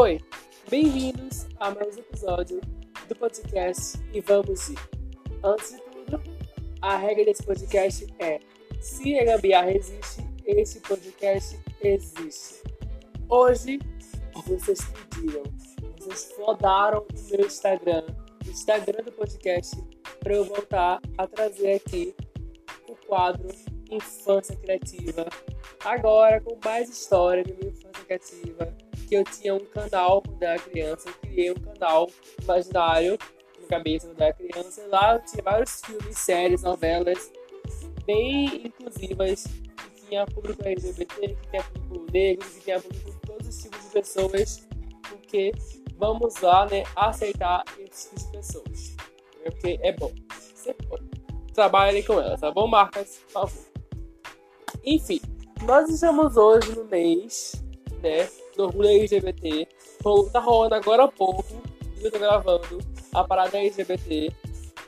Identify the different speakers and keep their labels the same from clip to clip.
Speaker 1: Oi, bem-vindos a mais um episódio do podcast E Vamos Ir. Antes de tudo, a regra desse podcast é: se a gambiarra existe, esse podcast existe. Hoje, vocês pediram, vocês flodaram o meu Instagram, o Instagram do podcast, para eu voltar a trazer aqui o quadro Infância Criativa. Agora com mais história de minha infância criativa que eu tinha um canal era criança, eu criei um canal imaginário na cabeça era criança, lá eu tinha vários filmes, séries, novelas, bem inclusivas, que tinha público LGBT, que tinha público negro, que tinha público de todos os tipos de pessoas, porque vamos lá, né, aceitar esses tipos de pessoas, né, porque é bom. Trabalhem com elas, tá bom, marcas? Por favor. Enfim, nós estamos hoje no mês, né, do orgulho LGBT. Tá rolando agora há pouco, eu tô gravando, a parada LGBT,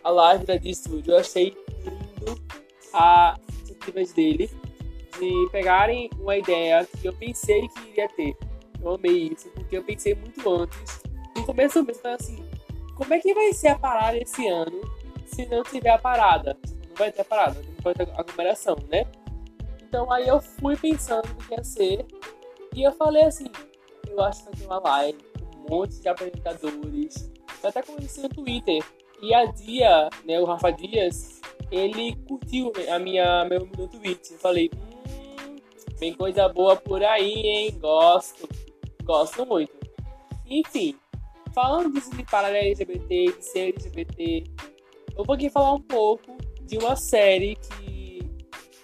Speaker 1: a live da D-Studio. Eu achei lindo a iniciativas dele de pegarem uma ideia que eu pensei que iria ter. Eu amei isso, porque eu pensei muito antes. No começo eu pensei assim, como é que vai ser a parada esse ano se não tiver a parada? Não vai ter a parada, não vai ter aglomeração, né? Então aí eu fui pensando o que ia ser e eu falei assim, eu acho que uma live com um monte de apresentadores. Eu até conheci no Twitter. E a Dia, né, o Rafa Dias, ele curtiu a minha, meu, meu tweet. Eu falei, hum, tem coisa boa por aí, hein? Gosto. Gosto muito. Enfim, falando disso de parar LGBT, de ser LGBT, eu vou aqui falar um pouco de uma série que,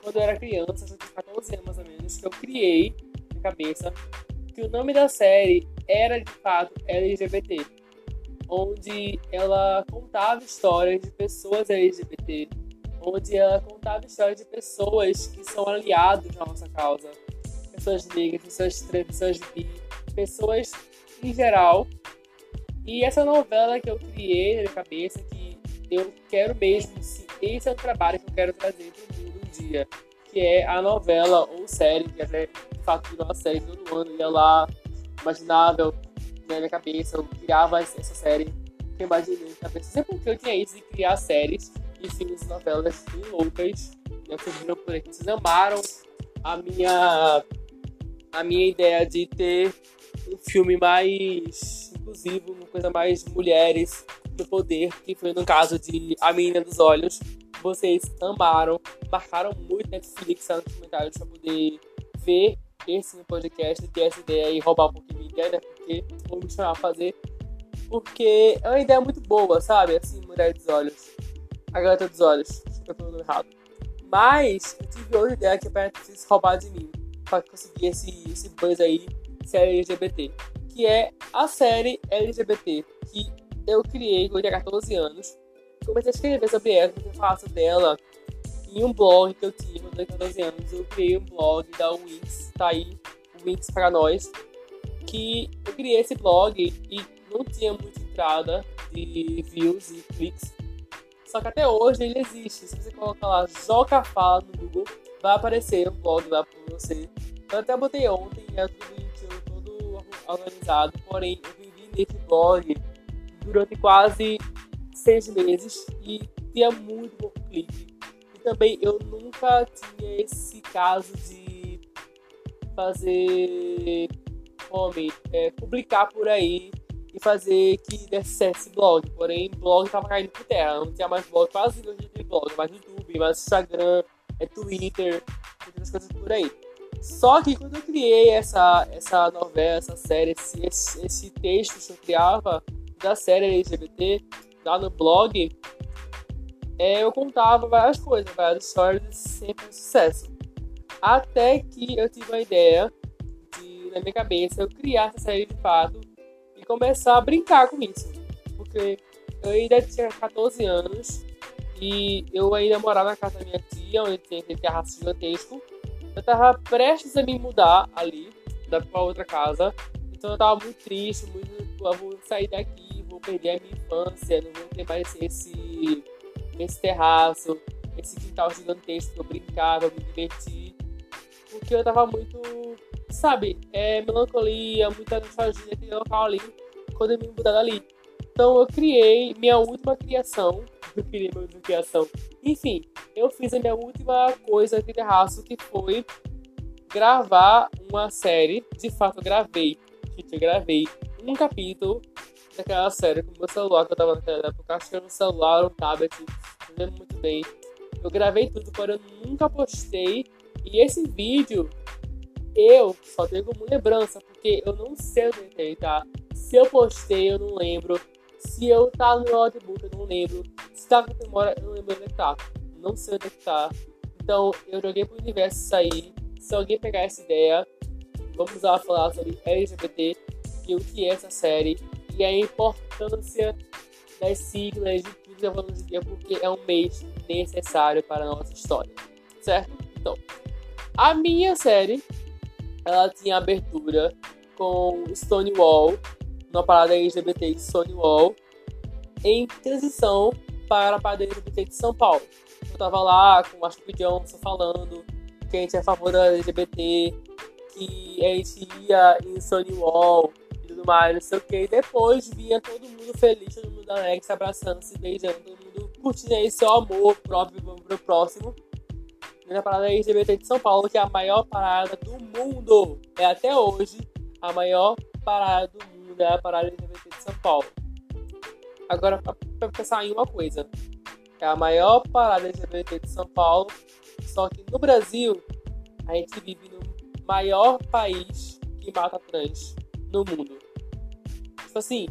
Speaker 1: quando eu era criança, eu tinha 14 anos mais ou menos, que eu criei cabeça que o nome da série era de fato LGBT, onde ela contava histórias de pessoas LGBT, onde ela contava histórias de pessoas que são aliados na nossa causa, pessoas negras, pessoas trans, pessoas bi, pessoas em geral. E essa novela que eu criei na minha cabeça, que eu quero mesmo, esse é o trabalho que eu quero trazer para o mundo um dia, que é a novela ou série, que fato virou uma série todo ano, ia lá, imaginável, na minha cabeça, eu criava essa série, que eu imaginei na cabeça. Sempre que eu tinha isso de criar séries e filmes e novelas bem loucas, né, vocês por aqui, vocês amaram a minha, a minha ideia de ter um filme mais inclusivo, uma coisa mais mulheres no poder, que foi no caso de A Menina dos Olhos. Vocês amaram, marcaram muito Netflix nos comentários para poder ver esse no podcast, ter essa ideia e roubar um pouquinho minha ideia, né? Porque vou me chamar a fazer. Porque é uma ideia muito boa, sabe? Assim, Mulher dos Olhos. A Garota dos Olhos. Eu tô errado. Mas eu tive outra ideia que é pra Netflix roubar de mim. Pra conseguir esse, esse buzz aí, série LGBT. Que é a série LGBT. Que eu criei quando eu tinha 14 anos. Comecei a escrever sobre ela, comecei a falar sobre ela em um blog que eu tinha quando eu tinha 14 anos. Eu criei um blog da Wix, tá aí, Wix para nós. Que eu criei esse blog e não tinha muita entrada de views e cliques. Só que até hoje ele existe. Se você colocar lá Joca Fala no Google, vai aparecer um blog lá para você. Eu até botei ontem, é tudo bonitinho, todo organizado. Porém, eu vivi nesse blog durante quase seis meses e tinha muito pouco clique também eu nunca tinha esse caso de fazer homem, é, publicar por aí e fazer que desse esse blog. Porém, blog tava caindo por terra. Não tinha mais blog, quase não tinha blog, mais YouTube, mais Instagram, é Twitter, outras coisas por aí. Só que quando eu criei essa, essa novela, essa série, esse, esse, esse texto que eu criava da série LGBT lá no blog, é, eu contava várias coisas, várias histórias sempre um sucesso. Até que eu tive uma ideia de, na minha cabeça, eu criar essa série de fato e começar a brincar com isso. Porque eu ainda tinha 14 anos e eu ainda morava na casa da minha tia, onde tinha aquele terraço gigantesco. Eu tava prestes a me mudar ali, pra outra casa. Então eu tava muito triste, muito, eu vou sair daqui, vou perder a minha infância, não vou ter mais esse esse terraço, esse quintal gigantesco que eu brincava, me diverti. porque eu tava muito, sabe, é, melancolia, muita nostalgia naquele local ali, quando eu me mudar dali. Então eu criei minha última criação, eu criei minha última criação, enfim, eu fiz a minha última coisa aqui terraço, que foi gravar uma série, de fato eu gravei, gente, eu gravei um capítulo daquela série com meu celular, que eu tava naquela época, acho que era um celular, um tablet, lembro muito bem. Eu gravei tudo, porém eu nunca postei. E esse vídeo eu só tenho como lembrança, porque eu não sei onde ele tá. Se eu postei, eu não lembro. Se eu tá no notebook, eu não lembro. Se tá com memória, eu não lembro onde tá. Não sei onde tá. Então, eu joguei pro universo sair. Se alguém pegar essa ideia, vamos lá falar sobre LGBT e o que é essa série e a importância das siglas de que hoje em dia, porque é um mês necessário para a nossa história, certo? Então, a minha série, ela tinha abertura com Stonewall, uma parada LGBT de Stonewall, em transição para a parada LGBT de São Paulo. Eu tava lá com o Ashley Johnson falando que a gente é a favor da LGBT, que a gente ia em Stonewall tudo mais, não sei o que. E depois vinha todo mundo feliz, todo mundo alegre, se abraçando, se beijando, todo mundo curtindo aí seu amor próprio pro próximo. Na parada LGBT de São Paulo, que é a maior parada do mundo. É até hoje a maior parada do mundo, é a parada LGBT de São Paulo. Agora, pra pensar em uma coisa. É a maior parada LGBT de São Paulo, só que no Brasil, a gente vive no maior país que mata trans no mundo. Tipo assim,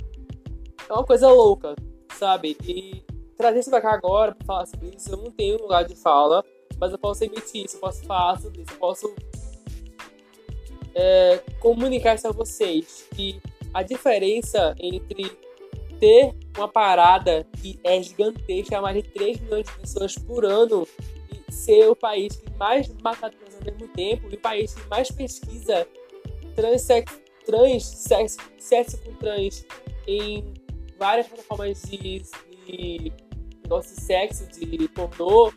Speaker 1: é uma coisa louca, sabe? E trazer isso pra cá agora pra falar sobre isso, eu não tenho lugar de fala, mas eu posso emitir isso, eu posso falar sobre isso, eu posso é, comunicar isso a vocês. Que a diferença entre ter uma parada que é gigantesca, mais de 3 milhões de pessoas por ano, e ser o país que mais mata trans ao mesmo tempo, e o país que mais pesquisa transexuais trans, sexo, sexo com trans em várias plataformas de, de negócio de sexo, de pornô.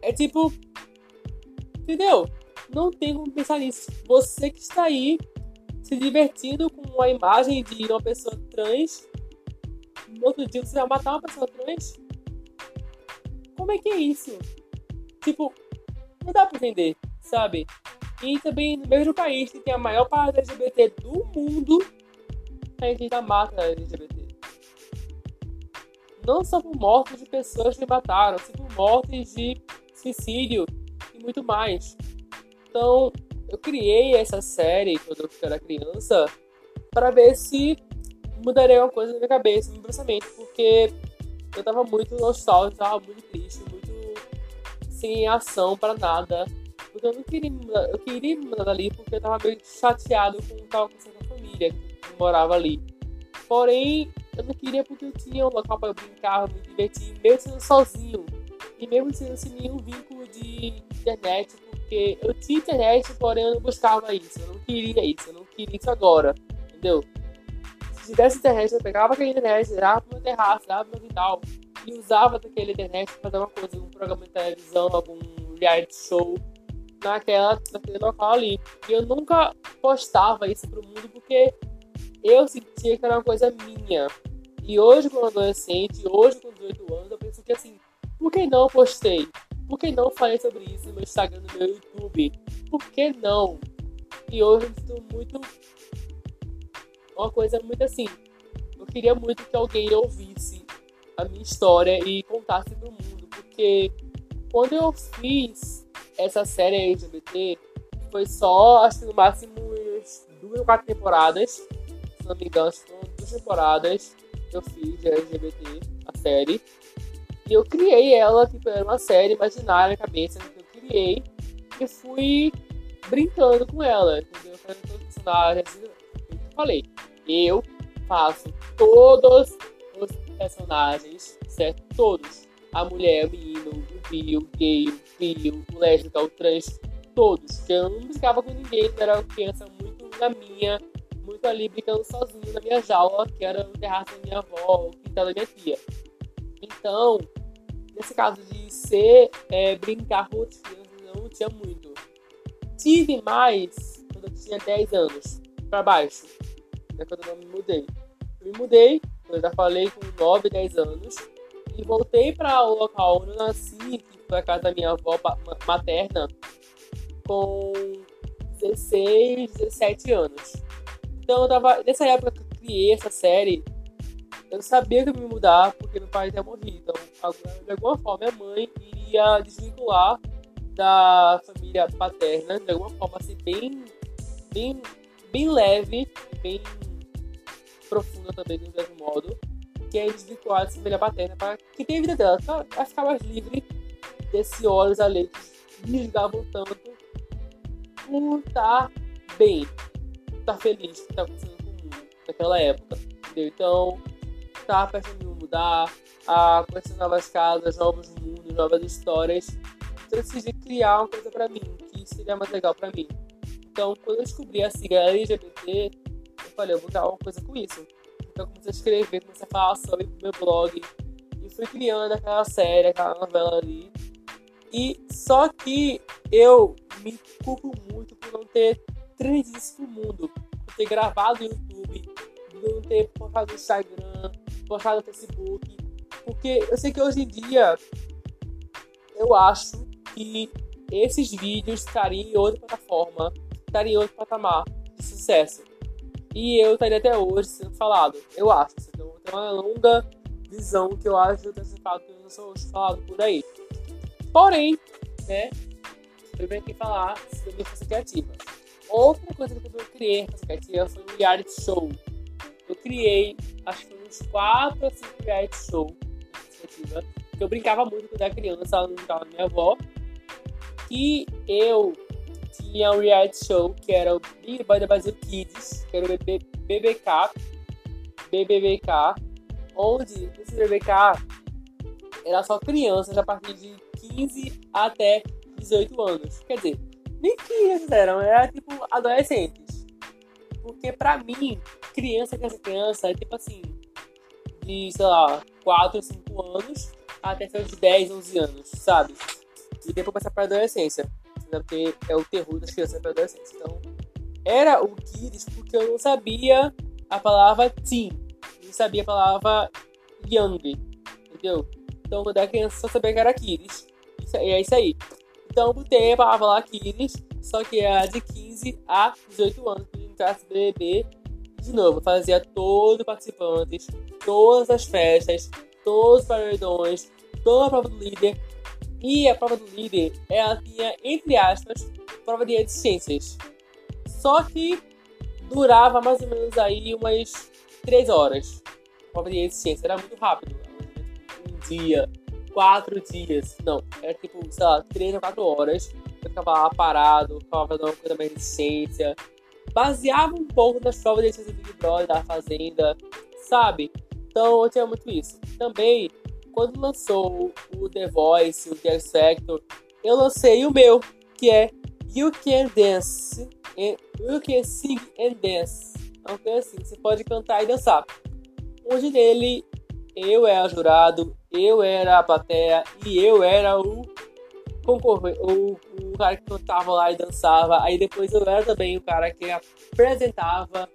Speaker 1: É tipo. Entendeu? Não tem como pensar nisso. Você que está aí se divertindo com a imagem de uma pessoa trans. No outro dia você vai matar uma pessoa trans? Como é que é isso? Tipo, não dá pra entender, sabe? E também no mesmo país que tem a maior parada LGBT do mundo, a gente ainda mata LGBT. Não só por mortes de pessoas que mataram, sim por mortes de suicídio e muito mais. Então, eu criei essa série quando eu era criança para ver se mudaria alguma coisa na minha cabeça, no meu pensamento, porque eu tava muito nostálgico, tava muito triste, muito sem ação para nada porque eu não queria mudar, eu queria mudar dali porque eu tava meio chateado com o que tava acontecendo com a família morava ali. Porém, eu não queria porque eu tinha um local para brincar, me divertir, mesmo sendo sozinho. E mesmo sendo sem nenhum vínculo de internet, porque eu tinha internet, porém eu não buscava isso. Eu não queria isso, eu não queria isso agora. Entendeu? Se tivesse internet, eu pegava aquela internet, dava pro meu terraço, dava meu quintal e usava daquela internet para fazer uma coisa, um programa de televisão, algum reality show naquela, naquele local ali. E eu nunca postava isso pro mundo porque eu sentia que era uma coisa minha. E hoje, como adolescente, hoje com 18 anos, eu penso que assim, por que não postei? Por que não falei sobre isso no meu Instagram, no meu YouTube? Por que não? E hoje eu sinto muito. Uma coisa muito assim. Eu queria muito que alguém ouvisse a minha história e contasse pro mundo. Porque quando eu fiz essa série LGBT foi só, acho que no máximo duas ou quatro temporadas. Não me engano, foram duas temporadas que eu fiz de LGBT, a série. E eu criei ela, tipo, era uma série imaginária na cabeça que eu criei. E fui brincando com ela, entendeu? Fazendo todos os personagens. Eu falei, eu faço todos os personagens, certo? Todos. A mulher, o menino, o bi, o gay, o bi, o lésbico, o trans, todos. Eu não brincava com ninguém, era uma criança muito na minha, muito ali brincando sozinho na minha jaula, que era no terraço da minha avó, o quintal da minha tia. Então, nesse caso de ser, é, brincar com não tinha muito. Tive mais quando eu tinha 10 anos, pra baixo. Né, quando eu me mudei. Eu me mudei, eu já falei, com 9, 10 anos. E voltei para o local onde eu nasci, que foi a casa da minha avó materna, com 16, 17 anos. Então eu tava. Nessa época que eu criei essa série, eu sabia que eu ia me mudar porque meu pai tinha morrido. Então, de alguma forma, minha mãe iria desvincular da família paterna, de alguma forma, assim, bem, bem, bem leve, bem profunda também, de um certo modo, que é desvincular da família paterna para que tenha a vida dela, para ficar mais livre desse olhos ali que me julgavam tanto por estar bem, estar feliz com o que está acontecendo com o mundo naquela época. Entendeu? Então, tá pensando em mudar, a conhecer novas casas, novos mundos, novas histórias. Então, eu decidi criar uma coisa para mim, que seria mais legal para mim. Então, quando eu descobri a sigla LGBT, eu falei, eu vou dar uma coisa com isso. Então, eu comecei a escrever, comecei a falar sobre o meu blog. E fui criando aquela série, aquela novela ali. E só que eu me culpo muito por não ter isso pro mundo. Por ter gravado no YouTube, não ter postado no Instagram, postado no Facebook. Porque eu sei que hoje em dia eu acho que esses vídeos estariam em outra plataforma, estariam em outro patamar de sucesso. E eu estaria até hoje sendo falado. Eu acho. Então, tem uma longa visão que eu acho desse fato que eu sou falado por aí. Porém, né? Eu venho aqui falar sobre a força criativa. Outra coisa que eu criei na criativa foi um reality show. Eu criei, acho que uns 4 ou 5 reality show. Que eu brincava muito quando era criança, ela não estava minha avó. E eu tinha um reality show que era o Big da Brasil Kids, que era o BBK, BBBK, onde esse BBK era só crianças a partir de 15 até 18 anos. Quer dizer, nem crianças eram, era tipo adolescentes. Porque pra mim, criança, criança, criança é tipo assim, de, sei lá, 4, 5 anos até seus 10, 11 anos, sabe? E depois passar pra adolescência. Porque é o terror das crianças pra adolescência. Então, era o Kids porque eu não sabia a palavra teen. Não sabia a palavra young. Entendeu? Então, quando era criança, só sabia que era Kids. Isso, é isso aí. Então, botei a palavra lá só que era de 15 a 18 anos, que entrasse BBB. De novo, fazia todos os participantes, todas as festas, todos os paredões, toda a prova do líder. E a prova do líder, ela tinha, entre aspas, prova de ciências. Só que durava mais ou menos aí umas 3 horas. A prova de ciências era muito rápido. Um dia, quatro dias. Não, era tipo, sei lá, três ou quatro horas. Eu ficava lá parado, ficava fazendo uma coisa mais de ciência. Baseava um pouco nas provas de ciência do Big Brother, da Fazenda, sabe? Então eu tinha muito isso. Também, quando lançou o The Voice, o The X Factor, eu lancei o meu, que é You Can Dance. You Can Sing and Dance. Uma coisa assim, você pode cantar e dançar. Onde nele eu era jurado, eu era a plateia e eu era o concorrente, o, o cara que cantava lá e dançava. Aí depois eu era também o cara que apresentava.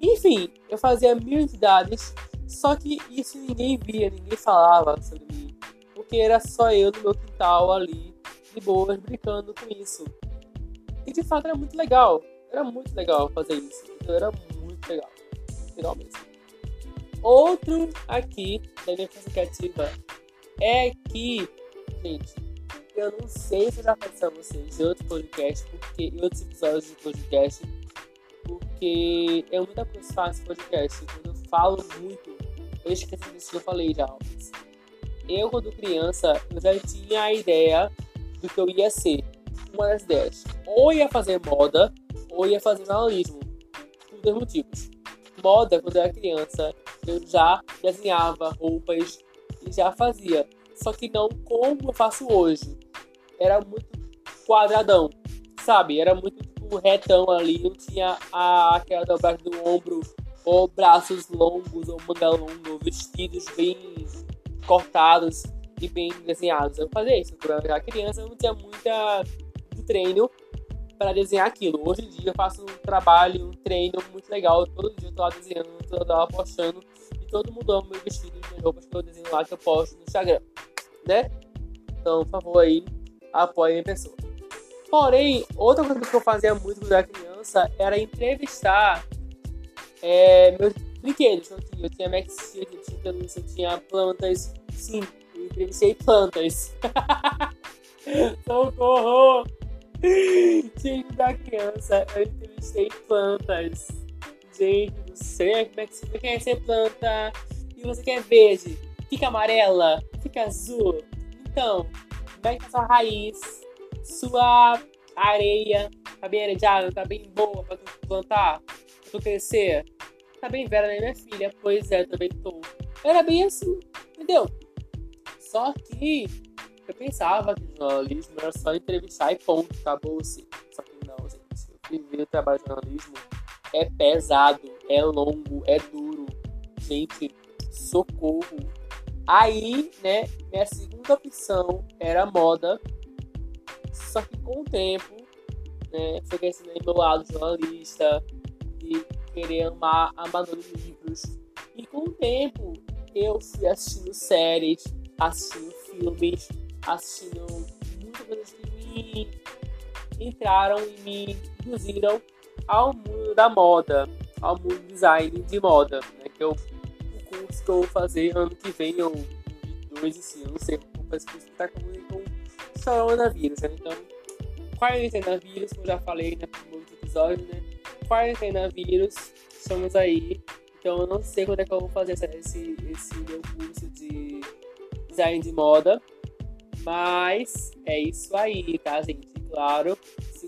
Speaker 1: Enfim, eu fazia mil entidades, só que isso ninguém via, ninguém falava sobre mim. Porque era só eu no meu quintal ali, de boas, brincando com isso. E de fato era muito legal. Era muito legal fazer isso. Então, era muito legal. Mesmo. Outro aqui da minha criativa é que, gente, eu não sei se eu já falei a vocês em outro podcast, porque em outros episódios do podcast, porque é muita coisa que podcast. Quando eu falo muito, eu esqueço disso que eu falei já. Eu, quando criança, eu já tinha a ideia do que eu ia ser. Uma das ideias. Ou ia fazer moda, ou ia fazer jornalismo. Por dois motivos moda, quando eu era criança, eu já desenhava roupas e já fazia. Só que não como eu faço hoje. Era muito quadradão, sabe? Era muito tipo, retão ali, não tinha a, aquela dobragem do ombro, ou braços longos, ou manga longa, ou vestidos bem cortados. e bem desenhados. Eu fazia isso. Quando eu era criança, eu não tinha muita treino para desenhar aquilo. Hoje em dia eu faço um trabalho, um treino muito legal. Todo dia eu tô lá desenhando, tô lá postando. Todo mundo ama meus vestidos, minhas roupas que eu desenho lá, que eu posto no Instagram. Né? Então, por favor, aí, apoie a pessoa. Porém, outra coisa que eu fazia muito quando era criança era entrevistar é, meus brinquedos. Eu tinha, eu tinha Max Steel, eu tinha pelúcia, eu tinha plantas. Sim, eu entrevistei plantas. Socorro! Gente da criança, eu entrevistei plantas. Gente do céu, como é que você quer ser planta? E você quer verde? Fica amarela? Fica azul? Então, como é que é sua raiz? Sua areia tá bem arejada? Tá bem boa pra tu plantar? Pra tu crescer? Tá bem velha, né, minha filha? Pois é, também tô. Era bem assim, entendeu? Só que eu pensava que jornalismo era só entrevistar e ponto, acabou-se. Só que não, gente. Eu viver o trabalho de jornalismo é pesado, é longo, é duro. Gente, socorro. Aí, né, minha segunda opção era moda. Só que com o tempo, né, foi crescendo meu lado jornalista, de querer amar, amar livros. E com o tempo, eu fui assistindo séries, assistindo filmes, assistindo muitas coisas que me entraram e me induziram ao mundo da moda, ao mundo do design de moda, né? Que eu, o curso que eu vou fazer ano que vem, ou dois e sim, eu não sei, vou fazer curso que tá com, com coronavírus, né? Então, quarentena vírus, como já falei no primeiro episódio, né? Quarentena vírus, estamos aí. Então eu não sei quando é que eu vou fazer esse, esse meu curso de design de moda. Mas é isso aí, tá, gente? Claro,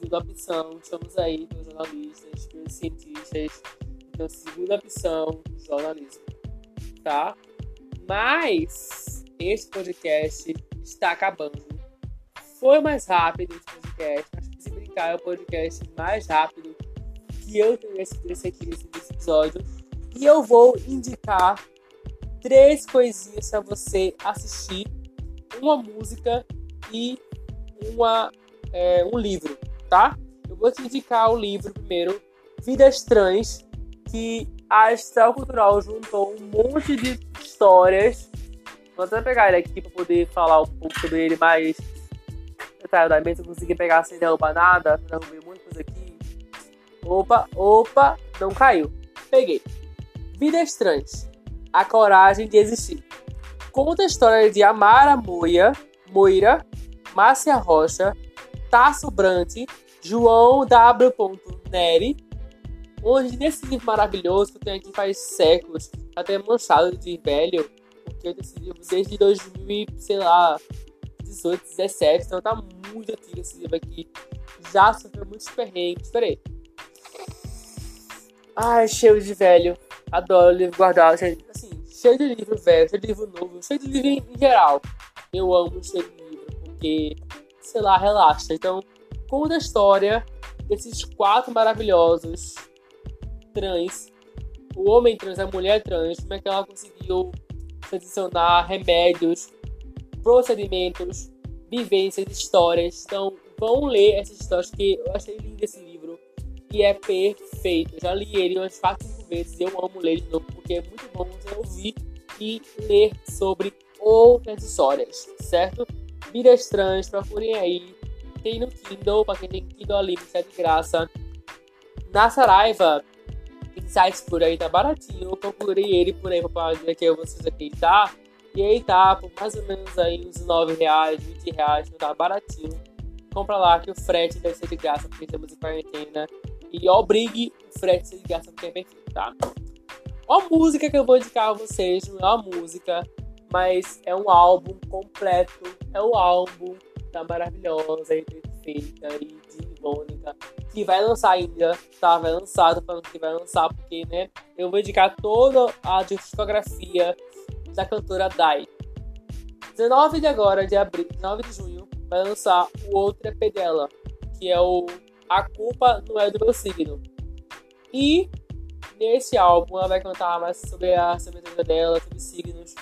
Speaker 1: segunda opção, estamos aí pelos jornalistas, pelos cientistas. Então, segunda opção, jornalismo, tá? Mas este podcast está acabando. Foi mais rápido esse podcast, que se brincar é o podcast mais rápido que eu tenho esse, esse aqui nesse episódio. E eu vou indicar três coisinhas para você assistir uma música e uma, é, um livro, tá? Eu vou te indicar o livro primeiro, Vidas Trans, que a Astral Cultural juntou um monte de histórias. Vou até pegar ele aqui para poder falar um pouco sobre ele mais detalhadamente. Eu consegui pegar sem derrubar nada, derrubei muita aqui. Opa, opa, não caiu. Peguei. Vidas Trans, a coragem de existir conta a história de Amara Moia, Moira, Márcia Rocha, Tasso Brant, João W. Neri, onde nesse livro maravilhoso que eu tenho aqui faz séculos, até manchado de velho, porque eu livro desde 2000, sei lá, 18, 17, então tá muito antigo esse livro aqui. Já sofreu muitos perrengues. Peraí. Ai, cheio de velho. Adoro livro guardado. Assim, cheio de livro velho, cheio de livro novo, cheio de livro em geral. Eu amo cheio de livro, porque, sei lá, relaxa. Então, conta a história desses quatro maravilhosos trans. O homem trans, a mulher trans, como é que ela conseguiu transicionar remédios, procedimentos, vivências, histórias. Então, vão ler essas histórias, que eu achei lindo esse livro. E é perfeito. Eu já li ele umas quatro, cinco vezes. Eu amo ler de novo, porque é muito bom você ouvir e ler sobre outras histórias, certo? Vidas Trans, procurem aí. Tem no Kindle, para quem tem Kindle ali, é de graça. Na Saraiva, sites por aí, tá baratinho. Eu procurei ele por aí pra dizer que vocês aqui, tá? E aí tá, por mais ou menos aí uns 9 reais, 20 reais, tá baratinho. Compra lá que o frete deve ser de graça, porque estamos em quarentena e obrigue o frete se ligar porque é perfeito, tá? Uma música que eu vou indicar a vocês não é uma música, mas é um álbum completo. É o álbum da maravilhosa e perfeita e de Mônica, que vai lançar ainda, tá? Vai lançar, tô falando que vai lançar, porque, né? Eu vou indicar toda a discografia da cantora Dai. 19 de agora, de abril, 19 de junho, vai lançar o outro EP dela, que é o a culpa não é do meu signo. E nesse álbum ela vai contar mais sobre a, sobre a vida dela, sobre signos,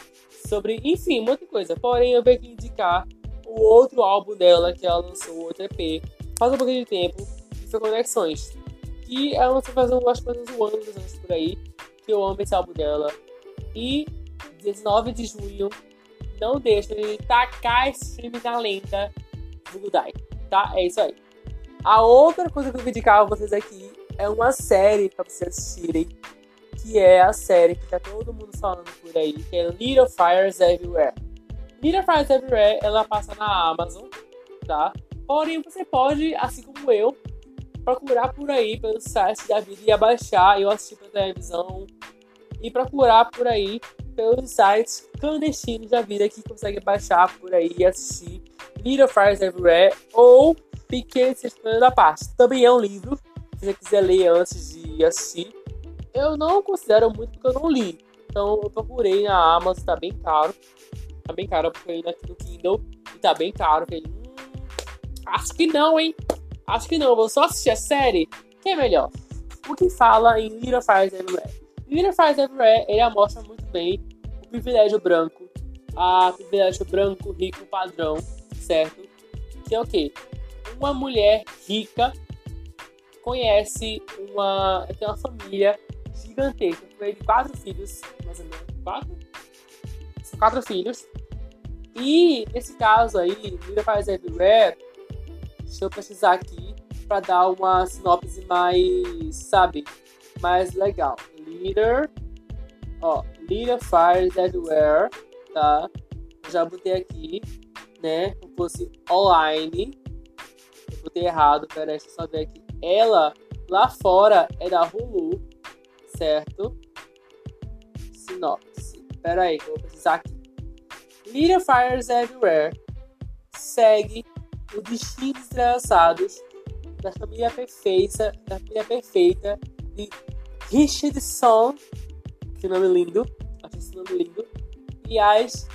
Speaker 1: sobre, enfim, muita coisa. Porém, eu venho indicar o outro álbum dela, que ela lançou, o outro EP, faz um pouquinho de tempo, que foi Conexões. Que ela lançou faz, um, acho que uns um ano, dois anos por aí, que eu amo esse álbum dela. E 19 de junho, não deixa de tacar stream na lenda do Gudai, tá? É isso aí. A outra coisa que eu vou indicar a vocês aqui é uma série para vocês assistirem, que é a série que tá todo mundo falando por aí, que é Little Fires Everywhere. Little Fires Everywhere, ela passa na Amazon, tá? Porém, você pode, assim como eu, procurar por aí pelo site da vida e abaixar, eu assisti pela televisão, e procurar por aí pelos sites clandestinos da vida que consegue baixar por aí e assistir Little Fires Everywhere ou Pequeno Sistema da Parte. Também é um livro, se você quiser ler antes de assistir. Eu não considero muito porque eu não li. Então eu procurei na Amazon, tá bem caro. Tá bem caro, eu procurei aqui no Kindle e tá bem caro. Falei, hum, acho que não, hein? Acho que não, vou só assistir a série. Que é melhor? O que fala em Little Fires Everywhere? Little Fires Everywhere, ele mostra muito bem o privilégio branco. A privilégio branco, rico, padrão, certo? Que é o quê? uma mulher rica conhece uma. tem uma família gigantesca, com ele quatro filhos, mais ou menos. Quatro? São quatro filhos. E nesse caso aí, Lira faz everywhere. Deixa eu precisar aqui para dar uma sinopse mais, sabe, mais legal. Leader, ó, Leader Fires Everywhere, tá? Já botei aqui, né? Como fosse online botei errado, peraí, deixa eu só ver aqui. Ela, lá fora, é da Hulu, certo? Sinopse. Pera aí, que eu vou precisar aqui. Little Fires Everywhere segue o destino entrelaçados da família perfeita, da família perfeita de Richardson, que nome lindo, acho esse nome lindo, e as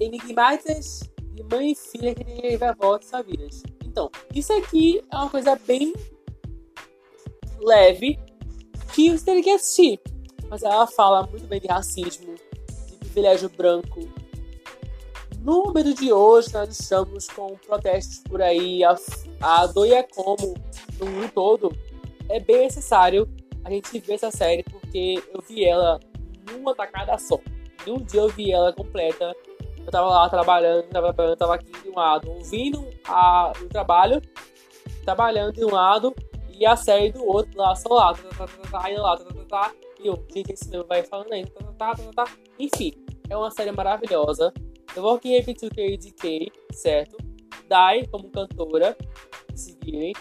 Speaker 1: enigmáticas de mãe e filha que ninguém vai volta sua vidas. Então, isso aqui é uma coisa bem leve que você tem que assistir. Mas ela fala muito bem de racismo, de privilégio branco. Número de hoje, nós estamos com protestos por aí, a, a doia como no mundo todo. É bem necessário a gente ver essa série, porque eu vi ela numa tacada só. Em um dia eu vi ela completa eu tava lá trabalhando, tava, tava aqui de um lado, ouvindo a, o trabalho, trabalhando de um lado e a série do outro lá, só lá, tá, tá, tá, tá, lá, tá, tá, tá, e eu, gente, esse meu vai falando aí, tá, tá, tá, tá, tá, enfim, é uma série maravilhosa. Eu vou aqui repetir o que eu indiquei, certo? Dai como cantora, seguirem.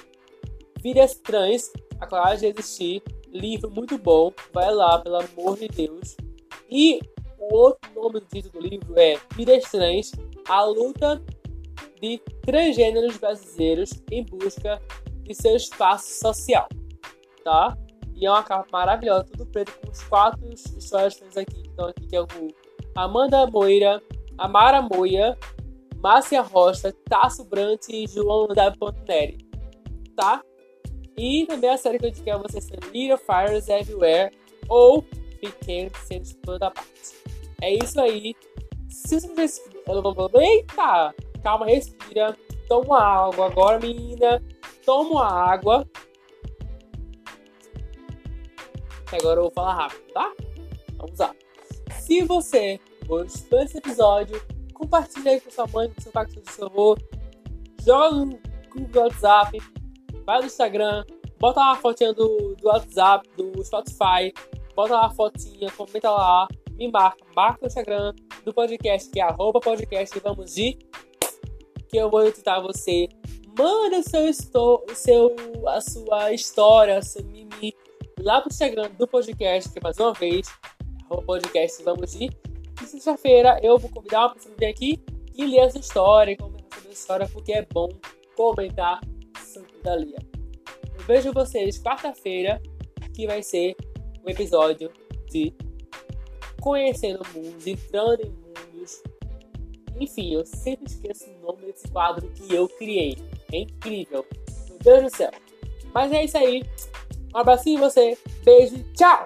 Speaker 1: Vidas Trans, a coragem de existir, livro muito bom, vai lá, pelo amor de Deus. E o outro nome do título do livro é Vidas Trans, a luta de transgêneros brasileiros em busca de seu espaço social, tá? E é uma capa maravilhosa, tudo preto, com os quatro histórias aqui, que estão aqui, que é o Amanda Moira, Amara Moia, Márcia Rocha, Tasso Brant e João W. tá? E também a série que eu indiquei a vocês é Little Fires Everywhere ou Pequeno Centro Toda Parte. É isso aí. Se você respira. Eita! Calma, respira. Toma água agora, menina. Toma água. Agora eu vou falar rápido, tá? Vamos lá. Se você gostou desse episódio, compartilha aí com sua mãe, com seu pai, com seu avô. Joga no WhatsApp. Vai no Instagram. Bota uma fotinha do, do WhatsApp, do Spotify. Bota uma fotinha, comenta lá me marca, marca no Instagram do podcast, que é arroba podcast vamos de que eu vou editar você. Manda o seu, o seu, a sua história, seu mimi lá pro Instagram do podcast, que mais uma vez, arroba podcast vamos de. E sexta-feira eu vou convidar uma pessoa vir aqui e ler essa história, comentar sobre a história, porque é bom comentar Santo da Lia. Eu vejo vocês quarta-feira, que vai ser um episódio de conhecendo mundos, entrando em mundos. Enfim, eu sempre esqueço o nome desse quadro que eu criei. É incrível. Meu Deus do céu. Mas é isso aí. Um abracinho em você. Beijo. Tchau.